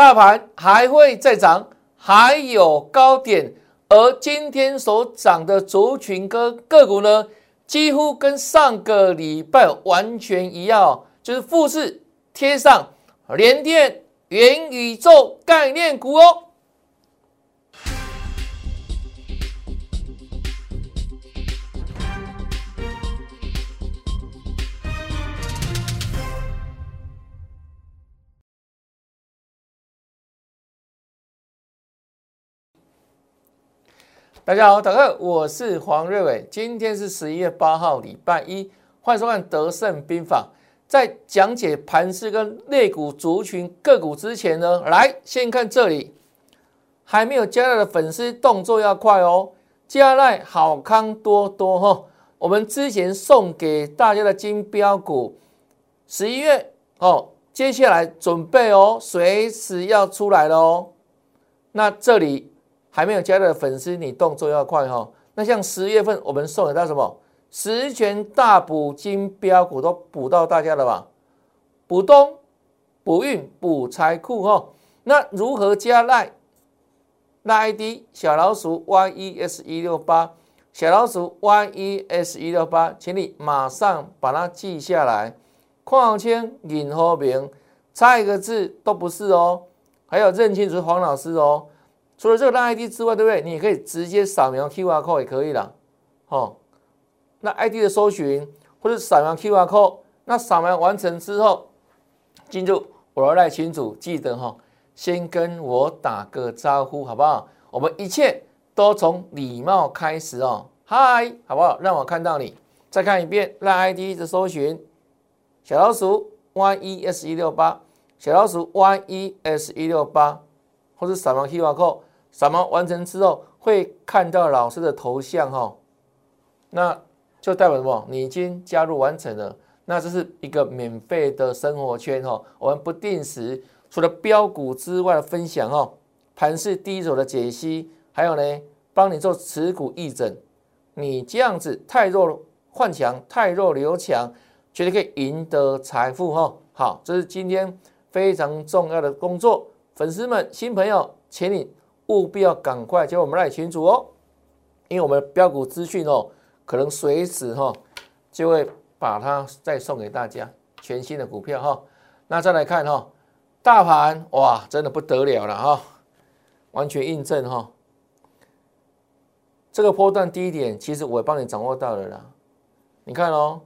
大盘还会再涨，还有高点，而今天所涨的族群跟个股呢，几乎跟上个礼拜完全一样，就是复制贴上联电元宇宙概念股哦。大家好，大家好，我是黄瑞伟。今天是十一月八号，礼拜一，欢迎收看《德胜兵法》。在讲解盘势跟类股族群个股之前呢，来先看这里，还没有加入的粉丝动作要快哦，加赖好康多多哈。我们之前送给大家的金标股，十一月哦，接下来准备哦，随时要出来了哦。那这里。还没有加的粉丝，你动作要快哈。那像十月份我们送给他什么十全大补金标股都补到大家了吧？补冬、补运、补财库哈。那如何加赖？赖 ID 小老鼠 yes 一六八，小老鼠 yes 一六八，请你马上把它记下来。矿圈、尹和明差一个字都不是哦。还有认清楚黄老师哦。除了这个拉 ID 之外，对不对？你也可以直接扫描 QR code 也可以了，哦。那 ID 的搜寻或者扫描 QR code，那扫描完成之后，进入我的赖群组，记得哈，先跟我打个招呼，好不好？我们一切都从礼貌开始哦。嗨，好不好？让我看到你。再看一遍赖 ID 的搜寻，小老鼠 yes 一六八，小老鼠 yes 一六八，或者扫描 QR code。扫描完成之后，会看到老师的头像哈，那就代表什么？你已经加入完成了。那这是一个免费的生活圈哈，我们不定时除了标股之外的分享哈，盘市第一手的解析，还有呢，帮你做持股议诊。你这样子太弱换强，太弱留强，绝对可以赢得财富哈。好，这是今天非常重要的工作。粉丝们、新朋友，请你。务必要赶快加我们赖群主哦，因为我们标股资讯哦，可能随时哈就会把它再送给大家全新的股票哈。那再来看哈，大盘哇，真的不得了了哈，完全印证哈，这个波段低点其实我帮你掌握到了啦。你看哦，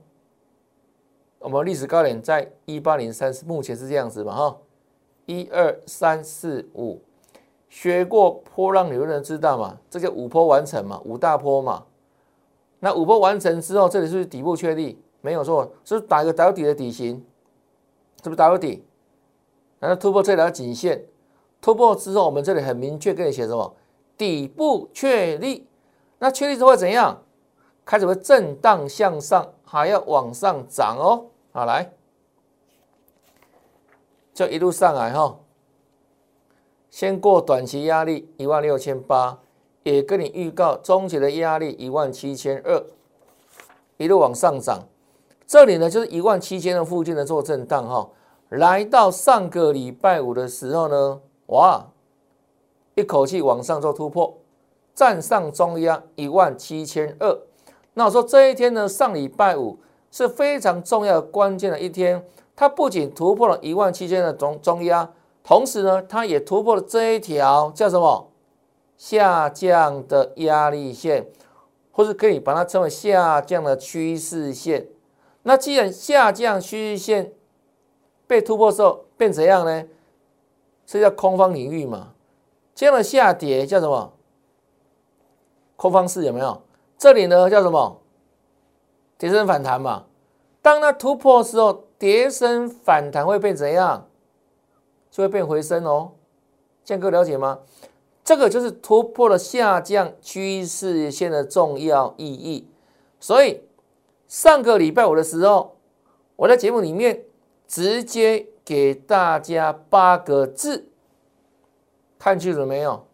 我们历史高点在一八零三，目前是这样子嘛哈，一二三四五。学过波浪理论的人知道嘛？这叫五波完成嘛，五大波嘛。那五波完成之后，这里是不是底部确立？没有错，是不是打一个打底的底型？是不是打个底？然后突破这条颈线，突破之后，我们这里很明确跟你写什么？底部确立。那确立之后怎样？开始会震荡向上，还要往上涨哦。好，来，就一路上来哈。先过短期压力一万六千八，也跟你预告中期的压力一万七千二，一路往上涨。这里呢就是一万七千的附近的做震荡哈，来到上个礼拜五的时候呢，哇，一口气往上做突破，站上中压一万七千二。那我说这一天呢，上礼拜五是非常重要关键的一天，它不仅突破了一万七千的中中压。同时呢，它也突破了这一条叫什么下降的压力线，或是可以把它称为下降的趋势线。那既然下降趋势线被突破之后变怎样呢？这叫空方领域嘛。这样的下跌叫什么？空方式有没有？这里呢叫什么？跌升反弹嘛。当它突破之后，跌升反弹会变怎样？就会变回升哦，建哥了解吗？这个就是突破了下降趋势线的重要意义。所以上个礼拜五的时候，我在节目里面直接给大家八个字，看清楚没有？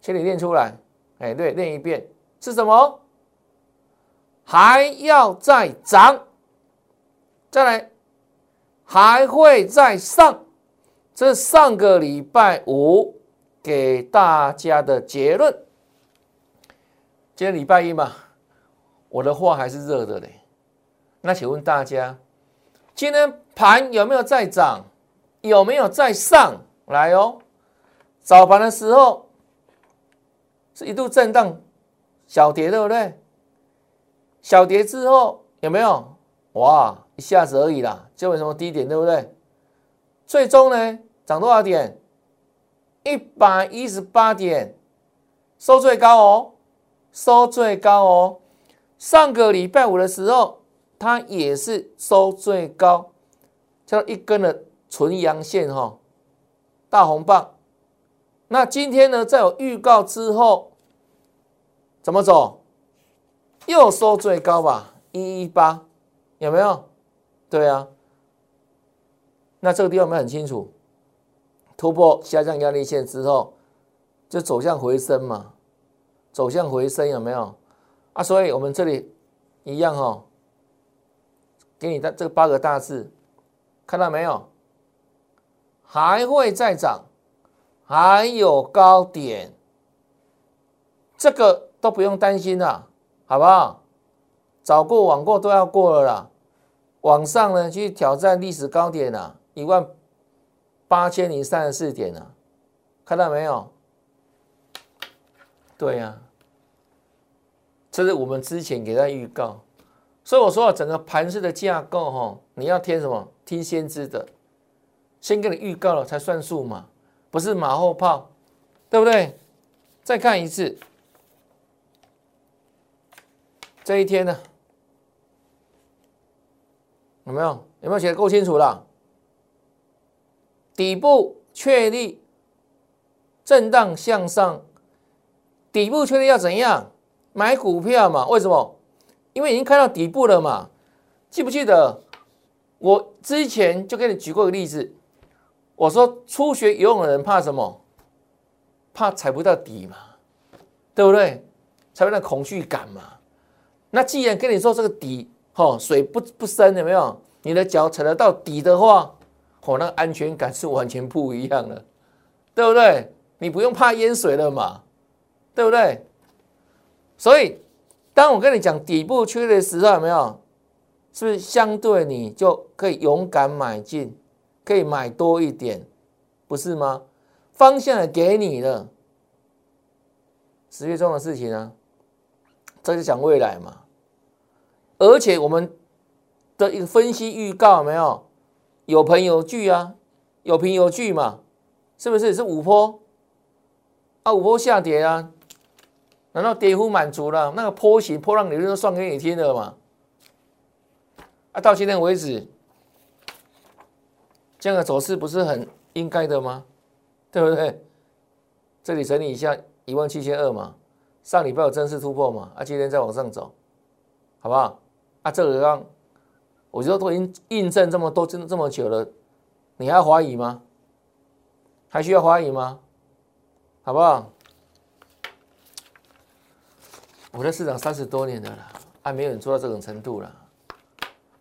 请你念出来。哎，对，念一遍是什么？还要再涨，再来还会再上。这上个礼拜五给大家的结论。今天礼拜一嘛，我的话还是热的嘞。那请问大家，今天盘有没有在涨？有没有在上来哦？早盘的时候是一度震荡小跌，对不对？小跌之后有没有？哇，一下子而已啦，就没什么低点，对不对？最终呢，涨多少点？一百一十八点，收最高哦，收最高哦。上个礼拜五的时候，它也是收最高，叫一根的纯阳线哈，大红棒。那今天呢，在有预告之后，怎么走？又收最高吧，一一八，有没有？对啊。那这个地方我们很清楚，突破下降压力线之后，就走向回升嘛，走向回升有没有？啊，所以我们这里一样哈，给你的这八个大字，看到没有？还会再涨，还有高点，这个都不用担心了，好不好？早过晚过都要过了啦，往上呢去挑战历史高点了。一万八千零三十四点啊，看到没有？对呀，这是我们之前给他预告，所以我说整个盘式的架构哈，你要听什么？听先知的，先给你预告了才算数嘛，不是马后炮，对不对？再看一次，这一天呢，有没有？有没有写的够清楚了？底部确立，震荡向上。底部确立要怎样买股票嘛？为什么？因为已经看到底部了嘛。记不记得我之前就给你举过一个例子？我说初学游泳的人怕什么？怕踩不到底嘛，对不对？才会那恐惧感嘛。那既然跟你说这个底，哈，水不不深，有没有？你的脚踩得到底的话。哦，那安全感是完全不一样的，对不对？你不用怕淹水了嘛，对不对？所以，当我跟你讲底部区的时候，有没有？是不是相对你就可以勇敢买进，可以买多一点，不是吗？方向也给你了，十月中的事情啊，这就讲未来嘛。而且我们的一个分析预告，有没有？有凭有据啊，有凭有据嘛，是不是？是五波啊，五波下跌啊，难道跌幅满足了？那个波形、波浪理论都算给你听了嘛？啊，到今天为止，这样的走势不是很应该的吗？对不对？这里整理一下，一万七千二嘛，上礼拜有正式突破嘛？啊，今天再往上走，好不好？啊，这个让。我觉得都已经印证这么多，这么久了，你还怀疑吗？还需要怀疑吗？好不好？我在市场三十多年的了，还没有人做到这种程度了。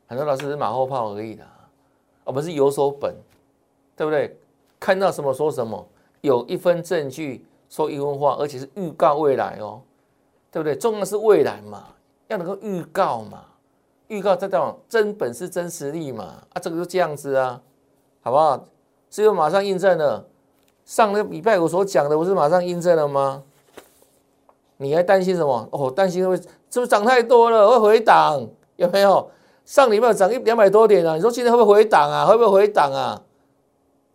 很多老师是马后炮而已的，我们是有所本，对不对？看到什么说什么，有一分证据说一分话，而且是预告未来哦，对不对？重要是未来嘛，要能够预告嘛。预告这种真本事、真实力嘛？啊，这个就这样子啊，好不好？是不是马上印证了？上个礼拜我所讲的，不是马上印证了吗？你还担心什么？哦，担心会是不是涨太多了，会回档？有没有？上礼拜涨一两百多点啊，你说今天会不会回档啊？会不会回档啊？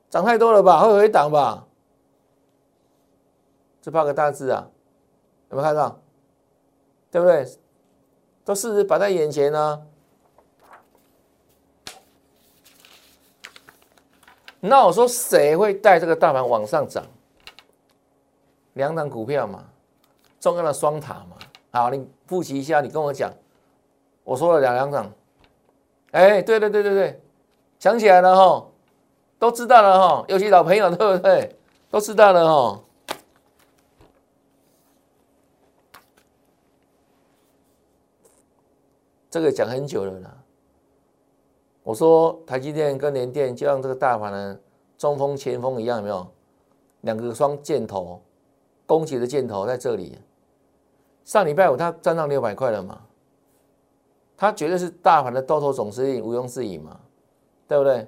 涨太多了吧？会回档吧？这八个大字啊，有没有看到？对不对？都事实摆在眼前呢，那我说谁会带这个大盘往上涨？两档股票嘛，重要的双塔嘛。好，你复习一下，你跟我讲，我说了两两档。哎，对对对对对，想起来了哈，都知道了哈，尤其老朋友对不对？都知道了哈。这个讲很久了啦。我说台积电跟联电就像这个大盘呢中锋前锋一样，有没有？两个双箭头，攻击的箭头在这里。上礼拜五它站上六百块了嘛？它绝对是大盘的多头总司令，毋庸置疑嘛，对不对？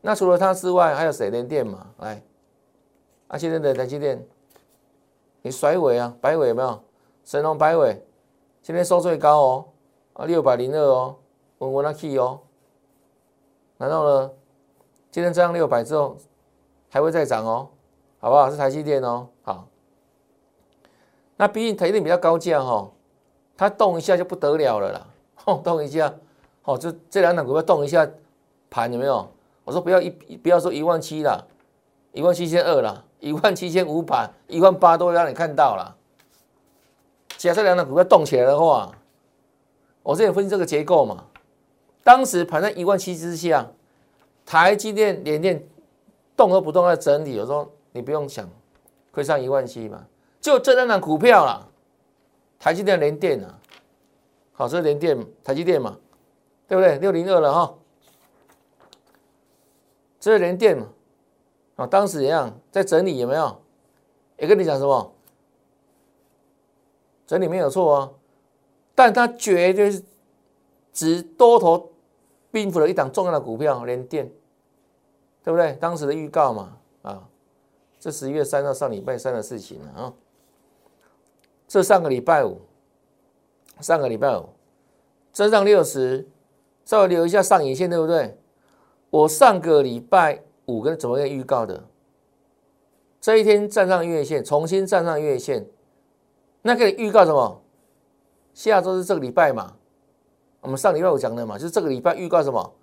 那除了它之外，还有谁连电嘛？来，啊，现在的台积电，你甩尾啊，摆尾有没有？神龙摆尾，今天收最高哦，六百零二哦，稳稳的 key 哦。然后呢，今天涨六百之后，还会再涨哦，好不好？是台积电哦，好。那毕竟台积电比较高价哈，它动一下就不得了了啦，动一下，哦，这这两档股票动一下盘有没有？我说不要一不要说一万七啦，一万七千二啦，一万七千五百，一万八都会让你看到了。假设两档股票动起来的话，我这里分析这个结构嘛。当时盘在一万七之下，台积电、联电动都不动在整理。我说你不用想，会上一万七嘛？就这两档股票啦，台积电、联电啊，好，这是联电、台积电嘛，对不对？六零二了哈，这是联电嘛？啊，当时一样在整理，有没有？也跟你讲什么？整理没有错啊，但它绝对是只多头兵符了一档重要的股票，连电，对不对？当时的预告嘛，啊，这十一月三号上礼拜三的事情了啊。这上个礼拜五，上个礼拜五，增上六十，稍微留一下上影线，对不对？我上个礼拜五跟怎么样预告的？这一天站上月线，重新站上月线。那个预告什么？下周是这个礼拜嘛？我们上礼拜我讲的嘛，就是这个礼拜预告什么？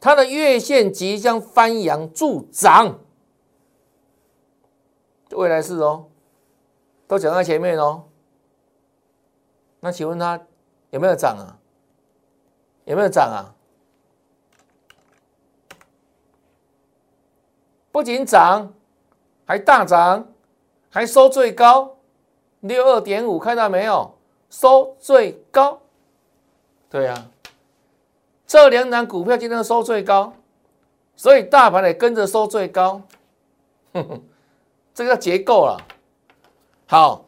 它的月线即将翻阳助涨，未来是哦，都讲在前面哦。那请问它有没有涨啊？有没有涨啊？不仅涨，还大涨，还收最高。六二点五，看到没有？收最高，对呀，这两档股票今天收最高，所以大盘也跟着收最高，哼哼，这个叫结构了。好，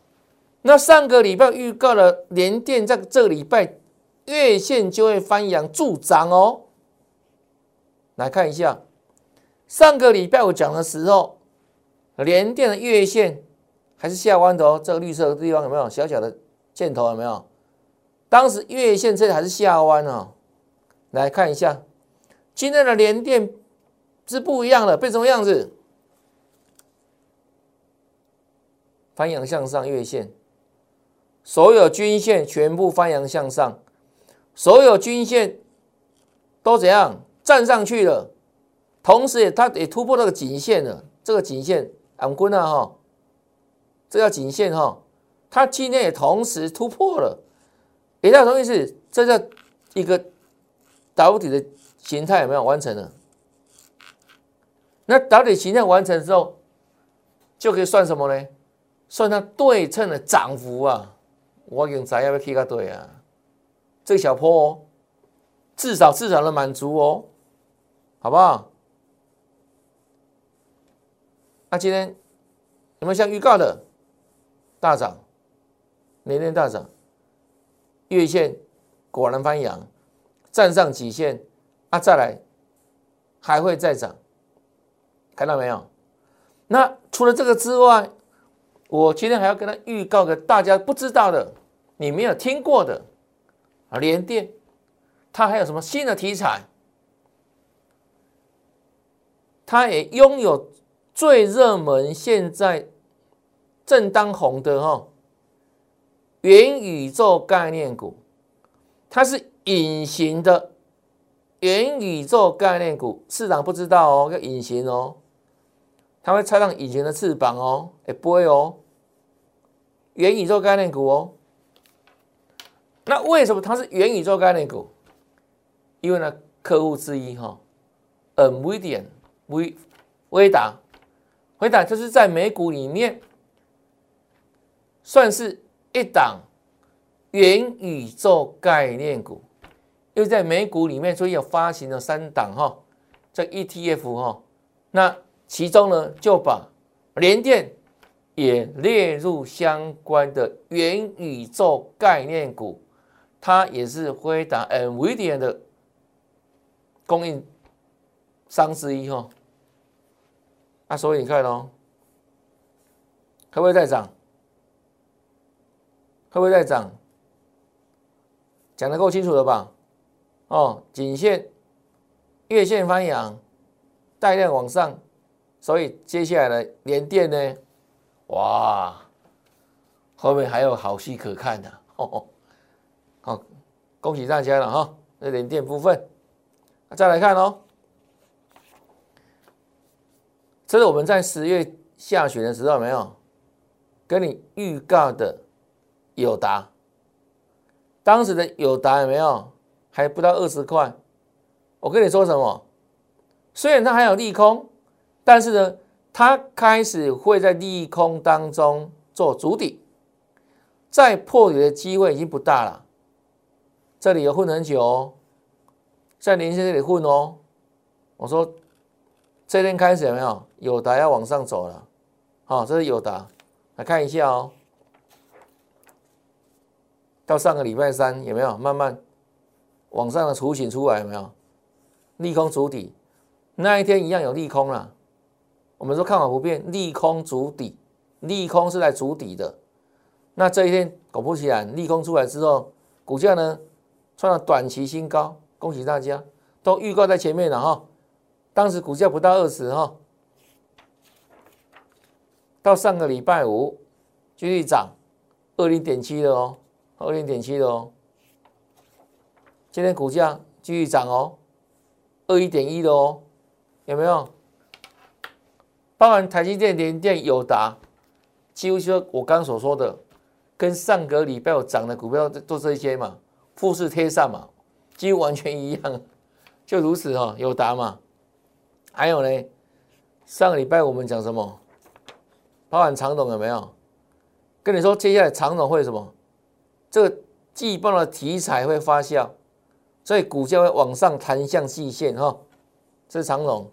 那上个礼拜预告了联电在这个礼拜月线就会翻阳助涨哦。来看一下，上个礼拜我讲的时候，联电的月线。还是下弯头，这个绿色的地方有没有小小的箭头？有没有？当时月线这里还是下弯哦。来看一下，今天的连电是不一样的，变什么样子？翻阳向上，月线，所有均线全部翻阳向上，所有均线都怎样站上去了？同时也它也突破那个颈线了，这个颈线俺滚啊哈！这叫颈线哈，它今天也同时突破了，也叫什么意思？这叫一个导体的形态有没有完成了？那导体形态完成之后，就可以算什么呢？算它对称的涨幅啊！我用仔要不要 K 个对啊？这个小坡哦，至少至少能满足哦，好不好？那今天有没有像预告的？大涨，年年大涨，月线果然翻阳，站上极线啊！再来还会再涨，看到没有？那除了这个之外，我今天还要跟他预告个大家不知道的，你没有听过的啊，联电，它还有什么新的题材？它也拥有最热门现在。正当红的哈，元宇宙概念股，它是隐形的元宇宙概念股，市场不知道哦，要隐形哦，它会插上隐形的翅膀哦，也不会哦，元宇宙概念股哦，那为什么它是元宇宙概念股？因为呢，客户之一哈，NVIDIA 微微达，微达就是在美股里面。算是一档元宇宙概念股，又在美股里面，所以有发行了三档哈，这 ETF 哈，那其中呢就把联电也列入相关的元宇宙概念股，它也是辉达 NVIDIA 的供应商之一哈。那所以你看哦，会不会再涨？会不会再涨？讲的够清楚了吧？哦，颈线、月线翻阳，带量往上，所以接下来的连电呢？哇，后面还有好戏可看的 哦！好，恭喜大家了哈！这连电部分，再来看哦，这是我们在十月下旬的时候没有跟你预告的友达。当时的友达有没有还不到二十块？我跟你说什么？虽然它还有利空，但是呢，它开始会在利空当中做主底，再破底的机会已经不大了。这里有混很久哦，在连线这里混哦。我说这天开始有没有友达要往上走了？好，这是友达，来看一下哦。到上个礼拜三有没有慢慢往上的雏形出来？有没有利空主底？那一天一样有利空啦。我们说看法不变，利空主底，利空是来主底的。那这一天果不其然，利空出来之后，股价呢创了短期新高，恭喜大家，都预告在前面了哈。当时股价不到二十哈，到上个礼拜五继续涨二零点七了哦。二零点七的哦，今天股价继续涨哦，二一点一的哦，有没有？包含台积电、联电、友达，几乎就我刚所说的，跟上个礼拜有涨的股票都这些嘛，富士贴上嘛，几乎完全一样，就如此哈，友达嘛，还有呢，上个礼拜我们讲什么？包含长董有没有？跟你说，接下来长董会什么？这个季报的题材会发酵，所以股价会往上弹向季线哈。这是长龙，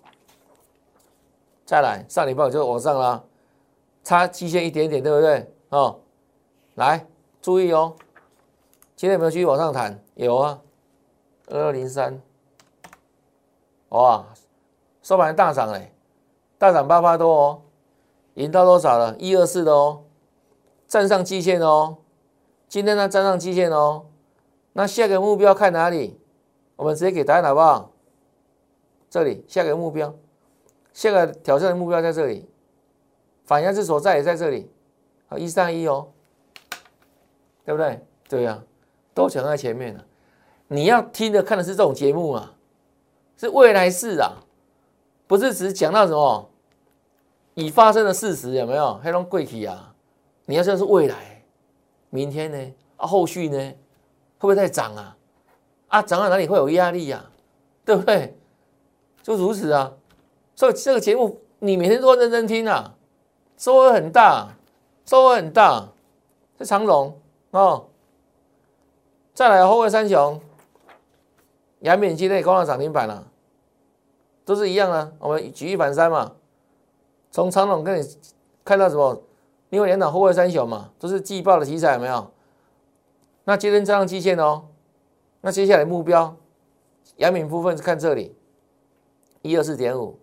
再来上礼拜就往上了，差季线一点点，对不对？哦，来注意哦，今天有没有继续往上弹？有啊，二二零三，哇，收盘大涨嘞，大涨八八多哦，赢到多少了？一二四的哦，站上季线哦。今天呢，站上基线哦。那下个目标看哪里？我们直接给答案好不好？这里下个目标，下个挑战的目标在这里，反压之所在也在这里，好一三一哦，对不对？对呀，都讲在前面了。你要听的看的是这种节目啊，是未来式啊，不是只讲到什么已发生的事实有没有？黑龙贵体啊，你要说是未来。明天呢？啊，后续呢？会不会再涨啊？啊，涨到哪里会有压力呀？对不对？就如此啊。所以这个节目你每天都要认真听啊，收获很大，收获很大。是长龙哦。再来后卫三雄，阳明今天攻到涨停板了，都是一样的。我们举一反三嘛。从长龙跟你看到什么？另外两档后卫三雄嘛，都是季报的题材，有没有？那今天这样基线哦，那接下来目标，阳明部分是看这里，一二四点五，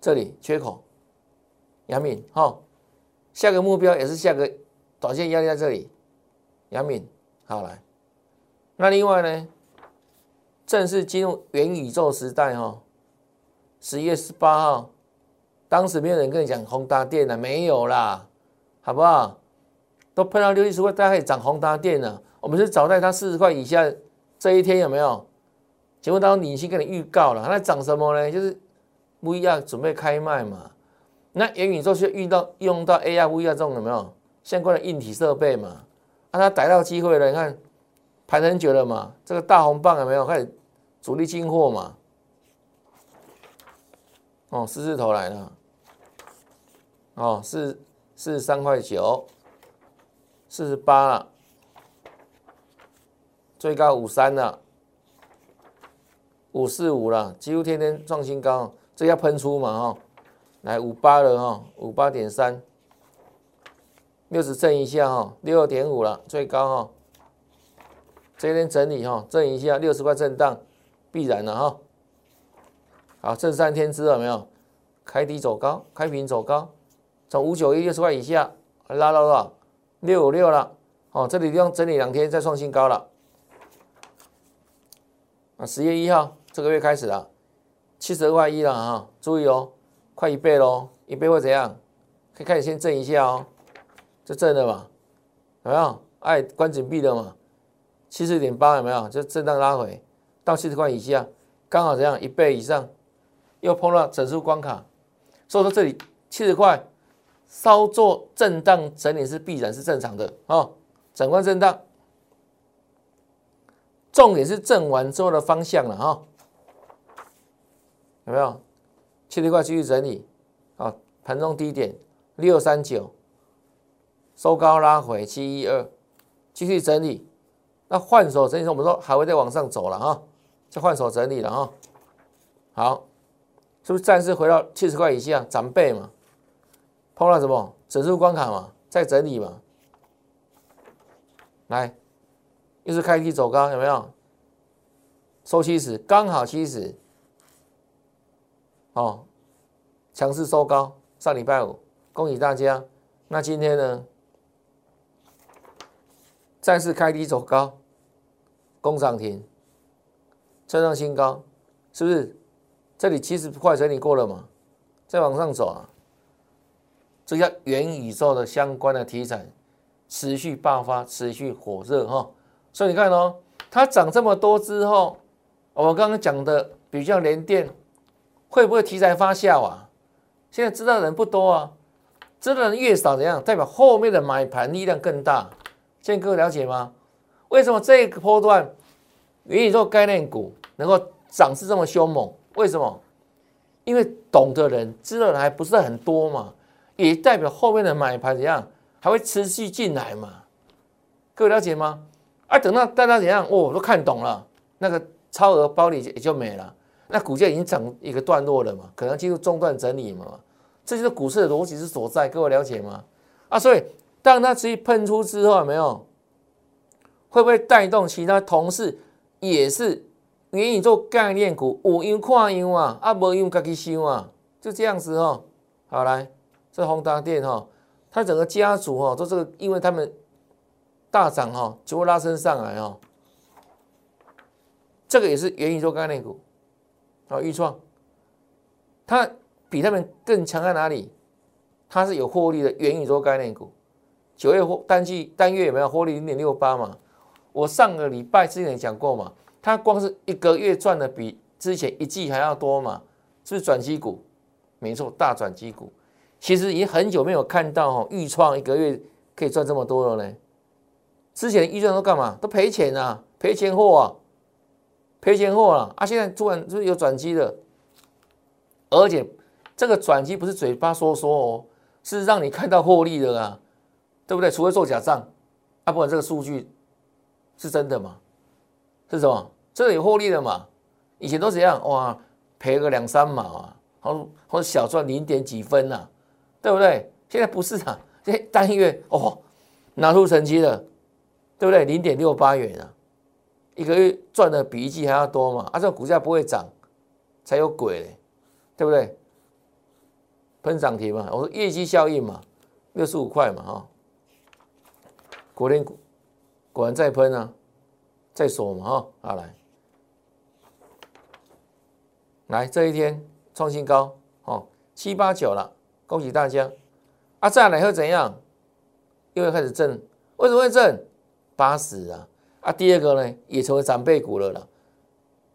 这里缺口，阳明哈，下个目标也是下个短线压力在这里，阳明好来，那另外呢，正式进入元宇宙时代哈，十一月十八号，当时没有人跟你讲宏达电的，没有啦。好不好？都碰到六七十块，大家可以涨宏达电了。我们是早在它四十块以下这一天有没有？节目当中，已经跟你预告了，那涨什么呢？就是 VR 准备开卖嘛。那元宇宙是遇到用到 AR、VR 这种有没有相关的硬体设备嘛？啊，它逮到机会了，你看排很久了嘛。这个大红棒有没有开始主力进货嘛？哦，狮子头来了。哦，是。四十三块九，四十八了，最高五三了，五四五了，几乎天天创新高，这要喷出嘛哈，来五八了哈，五八点三，六十震一下哈，六点五了，最高哈。这边整理哈，震一下六十块震荡，必然的哈。好，这三天知道没有？开低走高，开平走高，从五九一六十块以下拉到多少？六五六了。哦，这里地方整理两天再创新高了。啊，十月一号这个月开始了，七十二块一了哈，注意哦，快一倍喽，一倍会怎样？可以开始先震一下哦，就震了嘛，有没有？哎，关紧闭了嘛。七十点八有没有？就震荡拉回到七十块以下，刚好这样一倍以上，又碰到整数关卡，所以说这里七十块稍作震荡整理是必然是正常的啊，整块震荡，重点是震完之后的方向了哈，有没有？七十块继续整理啊，盘中低点六三九，收高拉回七一二，继续整理。那换手整理，我们说还会再往上走了哈，再换手整理了哈。好，是不是暂时回到七十块以下涨倍嘛？碰到什么整数关卡嘛？再整理嘛？来，又是开低走高，有没有？收七十，刚好七十。哦，强势收高，上礼拜五，恭喜大家。那今天呢？再次开低走高。工涨停，车上新高，是不是？这里七十块整理过了嘛？再往上走啊，这叫元宇宙的相关的题材持续爆发，持续火热哈。所以你看哦，它涨这么多之后，我们刚刚讲的比较连电，会不会题材发酵啊？现在知道的人不多啊，知道的人越少，怎样？代表后面的买盘力量更大。现在各位了解吗？为什么这个波段元宇宙概念股能够涨势这么凶猛？为什么？因为懂的人、知道的人还不是很多嘛，也代表后面的买盘怎样还会持续进来嘛？各位了解吗？啊，等到大家怎样，哦，都看懂了，那个超额包里也就没了，那股价已经涨一个段落了嘛，可能进入中段整理嘛，这就是股市的逻辑之所在。各位了解吗？啊，所以当它持续喷出之后，有没有？会不会带动其他同事也是元宇宙概念股？有用看样啊，啊无用自己想啊，就这样子哦。好来，这宏达电哈，它整个家族哈都这个，因为他们大涨哈，就会拉升上来哦。这个也是元宇宙概念股，啊，预创，它比他们更强在哪里？它是有获利的元宇宙概念股，九月获单季单月有没有获利零点六八嘛？我上个礼拜之前讲过嘛，它光是一个月赚的比之前一季还要多嘛，是不是转机股？没错，大转机股。其实已经很久没有看到哈，预创一个月可以赚这么多了呢。之前预算都干嘛？都赔钱啊，赔钱货啊，赔钱货啊啊！现在突然就是有转机了，而且这个转机不是嘴巴说说哦，是让你看到获利的啊，对不对？除非做假账，啊，不然这个数据。是真的吗？是什么？这里有获利的嘛？以前都怎样？哇，赔个两三毛啊，或或者小赚零点几分呐，对不对？现在不是啊，这单月哦，拿出成绩了，对不对？零点六八元啊，一个月赚的比一季还要多嘛？啊，这股价不会涨才有鬼嘞，对不对？喷涨停嘛，我说业绩效应嘛，六十五块嘛，哈，国联股。果然再喷啊，再说嘛哈，好来，来这一天创新高哦，七八九了，恭喜大家啊！再来会怎样？又会开始震，为什么会震？八十啊啊！第二个呢，也成为长辈股了啦，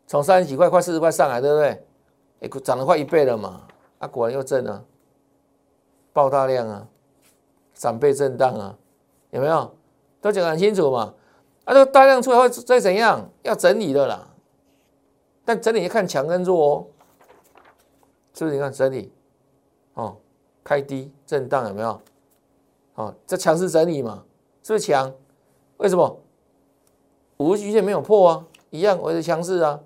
从三十几块快四十块上来，对不对？哎，涨了快一倍了嘛，啊，果然又震啊，爆大量啊，长辈震荡啊，有没有？都讲很清楚嘛，啊，这个大量出来会再怎样？要整理的啦，但整理要看强跟弱哦，是不是？你看整理，开低震荡有没有？哦，这强势整理嘛，是不是强？为什么？五日均线没有破啊，一样维持强势啊，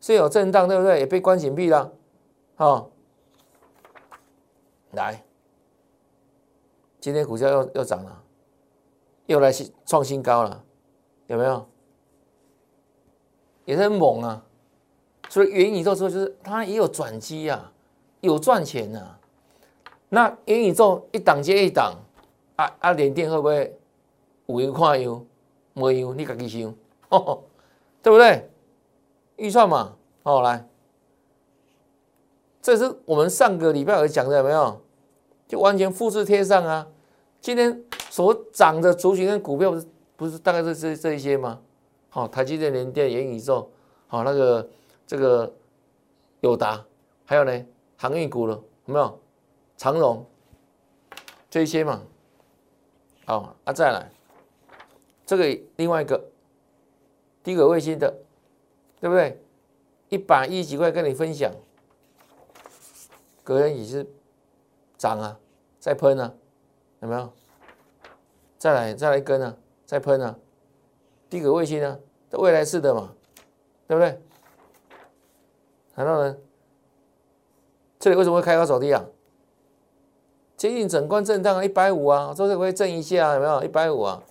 是有震荡对不对？也被关紧闭了，哦，来，今天股价又又涨了，又来创新高了，有没有？也是很猛啊！所以元宇宙说就是它也有转机啊，有赚钱啊。那元宇宙一档接一档，啊啊，联电会不会有油看油？没有，你自己想，对不对？预算嘛，哦，来，这是我们上个礼拜有讲的，有没有？就完全复制贴上啊。今天所涨的族群跟股票不是不是大概是这这一些吗？好，台积电、联电、元宇宙，好，那个这个友达，还有呢，航运股了，有没有？长荣这些嘛，好，啊，再来这个另外一个低轨卫星的，对不对？一百一十几块跟你分享，隔天也是涨啊，再喷啊，有没有？再来再来一根啊，再喷啊，低轨卫星呢？未来式的嘛，对不对？然后呢，这里为什么会开高走低啊？接近整关震荡一百五啊，这里会震一下，有没有？一百五啊，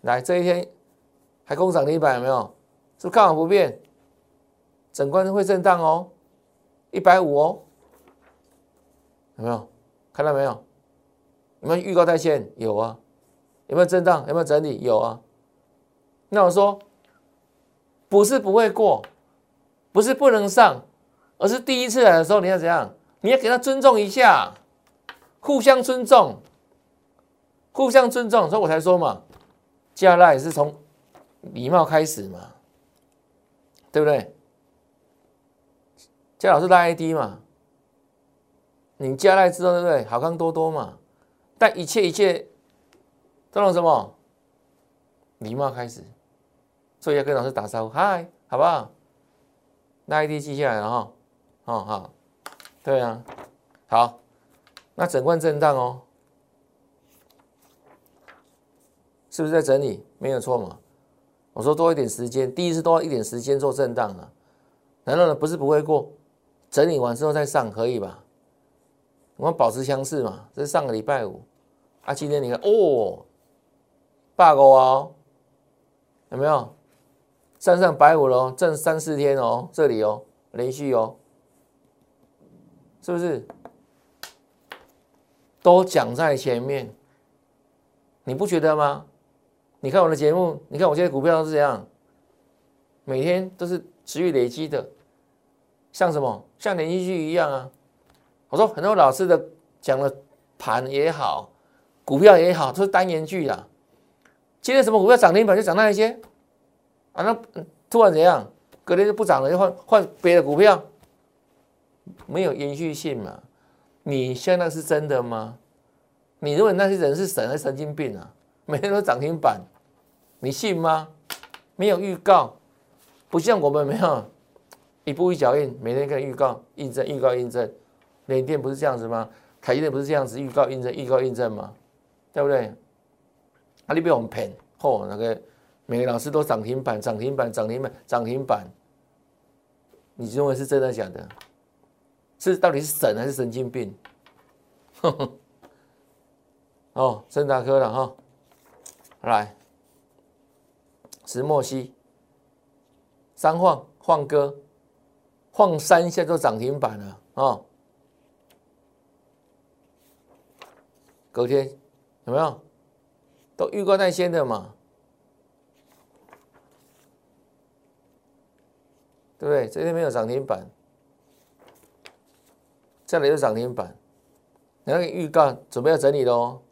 来这一天还空涨停板，有没有？是不是看好不变？整关会震荡哦，一百五哦，有没有？看到没有？有没有预告在线？有啊，有没有震荡？有没有整理？有啊。那我说，不是不会过，不是不能上，而是第一次来的时候你要怎样？你要给他尊重一下。互相尊重，互相尊重，所以我才说嘛，加赖是从礼貌开始嘛，对不对？加老师拉 ID 嘛，你加赖知道对不对？好康多多嘛，但一切一切都从什么礼貌开始，所以要跟老师打招呼，嗨，好不好？拉 ID 记下来了哈，哦好，对啊，好。那整罐震荡哦，是不是在整理？没有错嘛。我说多一点时间，第一次多一点时间做震荡啊。难道呢不是不会过？整理完之后再上可以吧？我们保持相似嘛。这是上个礼拜五啊，今天你看哦，bug 哦，有没有？站上百五喽，挣三四天哦，这里哦，连续哦，是不是？都讲在前面，你不觉得吗？你看我的节目，你看我现在股票是这样，每天都是持续累积的，像什么像连续剧一样啊！我说很多老师的讲的盘也好，股票也好，都是单元剧啊。今天什么股票涨停板就涨那一些，啊，那突然怎样，隔天就不涨了，就换换别的股票，没有延续性嘛。你现在是真的吗？你认为那些人是神还是神经病啊？每天都涨停板，你信吗？没有预告，不像我们没有一步一脚印，每天看预告、印证、预告、印证。联电不是这样子吗？台积电不是这样子预告、印证、预告、印证吗？对不对？啊，你被我们骗，嚯，那个每个老师都涨停板、涨停板、涨停板、涨停板，你认为是真的假的？是到底是神还是神经病？哦，森达科了哈，来，石墨烯，三晃晃哥，晃三下就涨停板了啊！隔天有没有？都预告在先的嘛，对不对？这天没有涨停板。再来就涨停板，那个预告准备要整理喽？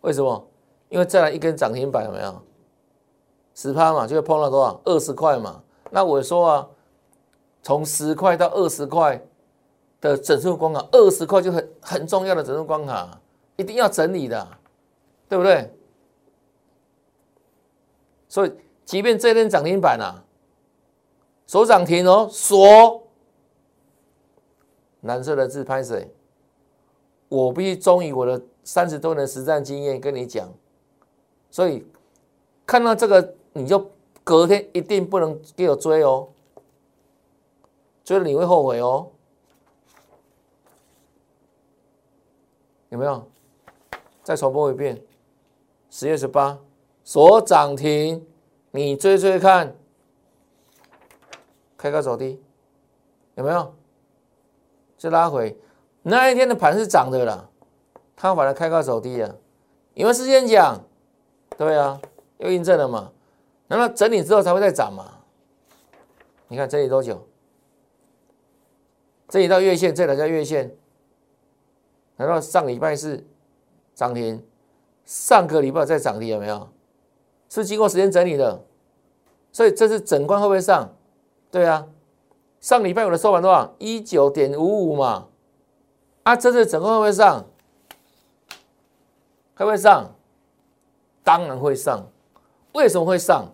为什么？因为再来一根涨停板有没有？十趴嘛，就会碰到多少？二十块嘛。那我说啊，从十块到二十块的整数关卡，二十块就很很重要的整数关卡，一定要整理的，对不对？所以，即便这根涨停板啊，锁涨停哦，锁。蓝色的字拍谁？我必须忠于我的三十多年实战经验跟你讲，所以看到这个你就隔天一定不能给我追哦，追了你会后悔哦。有没有？再重播一遍，十月十八锁涨停，你追追看，开高走低，有没有？就拉回，那一天的盘是涨的啦，它反而开高走低了，因为事先讲，对啊，又印证了嘛，那么整理之后才会再涨嘛？你看整理多久？这里到月线，这里到月线，难道上礼拜是涨停？上个礼拜再涨停有没有？是经过时间整理的，所以这是整关会不会上？对啊。上礼拜五的收盘多少？一九点五五嘛，啊，这次整个会上？会不会上？当然会上。为什么会上？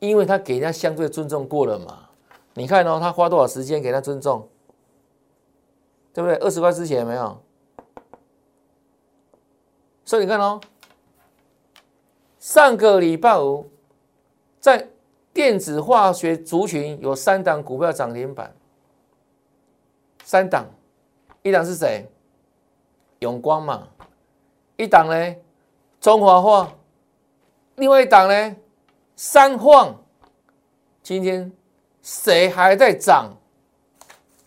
因为他给人家相对尊重过了嘛。你看哦，他花多少时间给他尊重，对不对？二十块之前没有？所以你看哦，上个礼拜五在。电子化学族群有三档股票涨停板，三档，一档是谁？永光嘛，一档呢？中华化，另外一档呢？三晃。今天谁还在涨？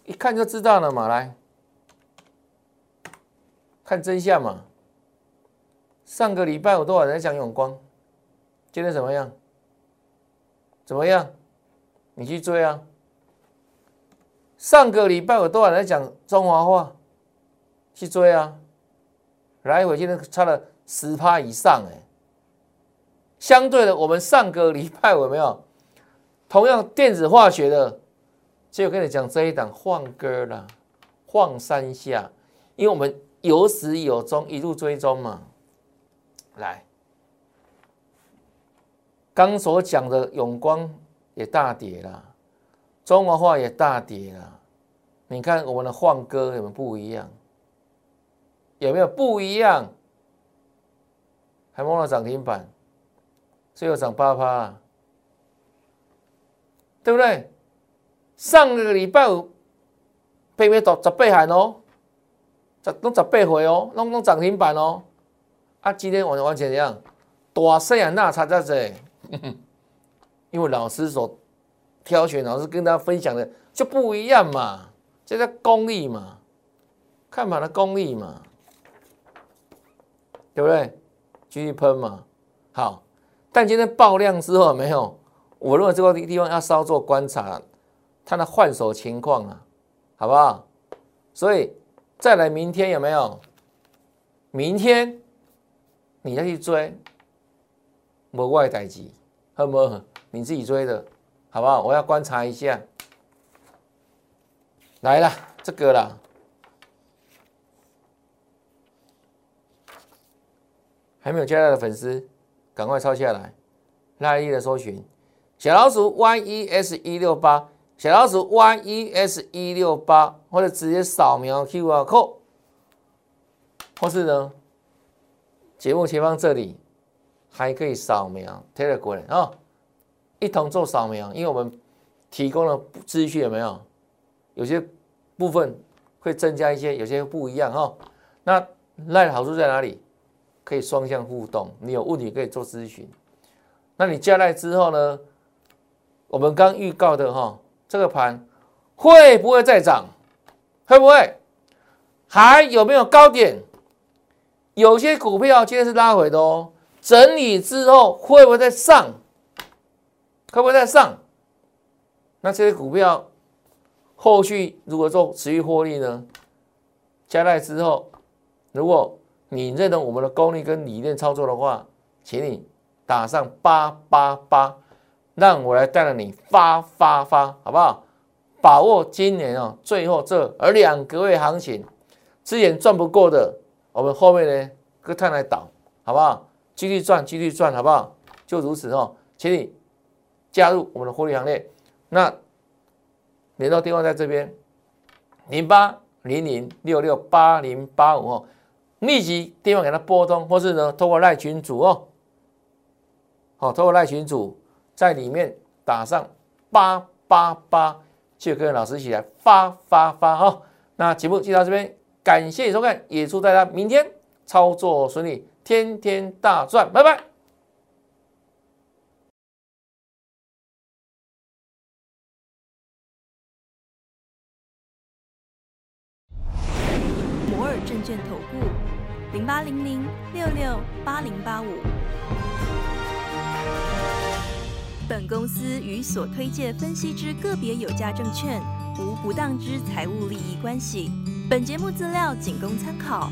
一看就知道了嘛，来看真相嘛。上个礼拜有多少人讲永光？今天怎么样？怎么样？你去追啊！上个礼拜有多少人讲中华话？去追啊！来回今天差了十趴以上哎。相对的，我们上个礼拜有没有同样电子化学的？就跟你讲这一档换歌了，晃三下，因为我们有始有终，一路追踪嘛。来。刚所讲的永光也大跌了，中华化也大跌了。你看我们的换歌有没有不一样？有没有不一样？还摸了涨停板，最后涨八趴，对不对？上个礼拜五被没到十倍喊哦，十都十倍回哦，弄弄涨停板哦。啊，今天完完全一样，大声啊，那差在这。因为老师所挑选，老师跟大家分享的就不一样嘛，这叫功力嘛，看盘的功力嘛，对不对？继续喷嘛，好。但今天爆量之后没有，我认为这个地方要稍作观察，它的换手情况啊，好不好？所以再来明天有没有？明天你再去追。无外代志，好不好？你自己追的，好不好？我要观察一下。来了，这个了，还没有加来的粉丝，赶快抄下来，拉一的搜寻小老鼠 Y E S 一六八，小老鼠 Y E S 一六八，或者直接扫描 Q R code，或是呢，节目前方这里。还可以扫描 Telegram 啊，一同做扫描，因为我们提供了资讯有没有？有些部分会增加一些，有些不一样哈。那赖的好处在哪里？可以双向互动，你有问题可以做咨询。那你加赖之后呢？我们刚预告的哈，这个盘会不会再涨？会不会？还有没有高点？有些股票今天是拉回的哦。整理之后会不会再上？会不会再上？那这些股票后续如果做持续获利呢？加代之后，如果你认同我们的功力跟理念操作的话，请你打上八八八，让我来带着你发发发，好不好？把握今年哦，最后这而两个月行情，之前赚不过的，我们后面呢，各探来倒，好不好？继续赚，继续赚，好不好？就如此哦，请你加入我们的获利行列。那联络电话在这边，零八零零六六八零八五哦，立即电话给他拨通，或是呢，透过赖群组哦，好，透过赖群组在里面打上八八八，就跟老师一起来发发发哦。那节目就到这边，感谢收看，也祝大家明天操作顺利，天天大赚，拜拜。摩尔证券投顾零八零零六六八零八五。本公司与所推介分析之个别有价证券无不当之财务利益关系。本节目资料仅供参考，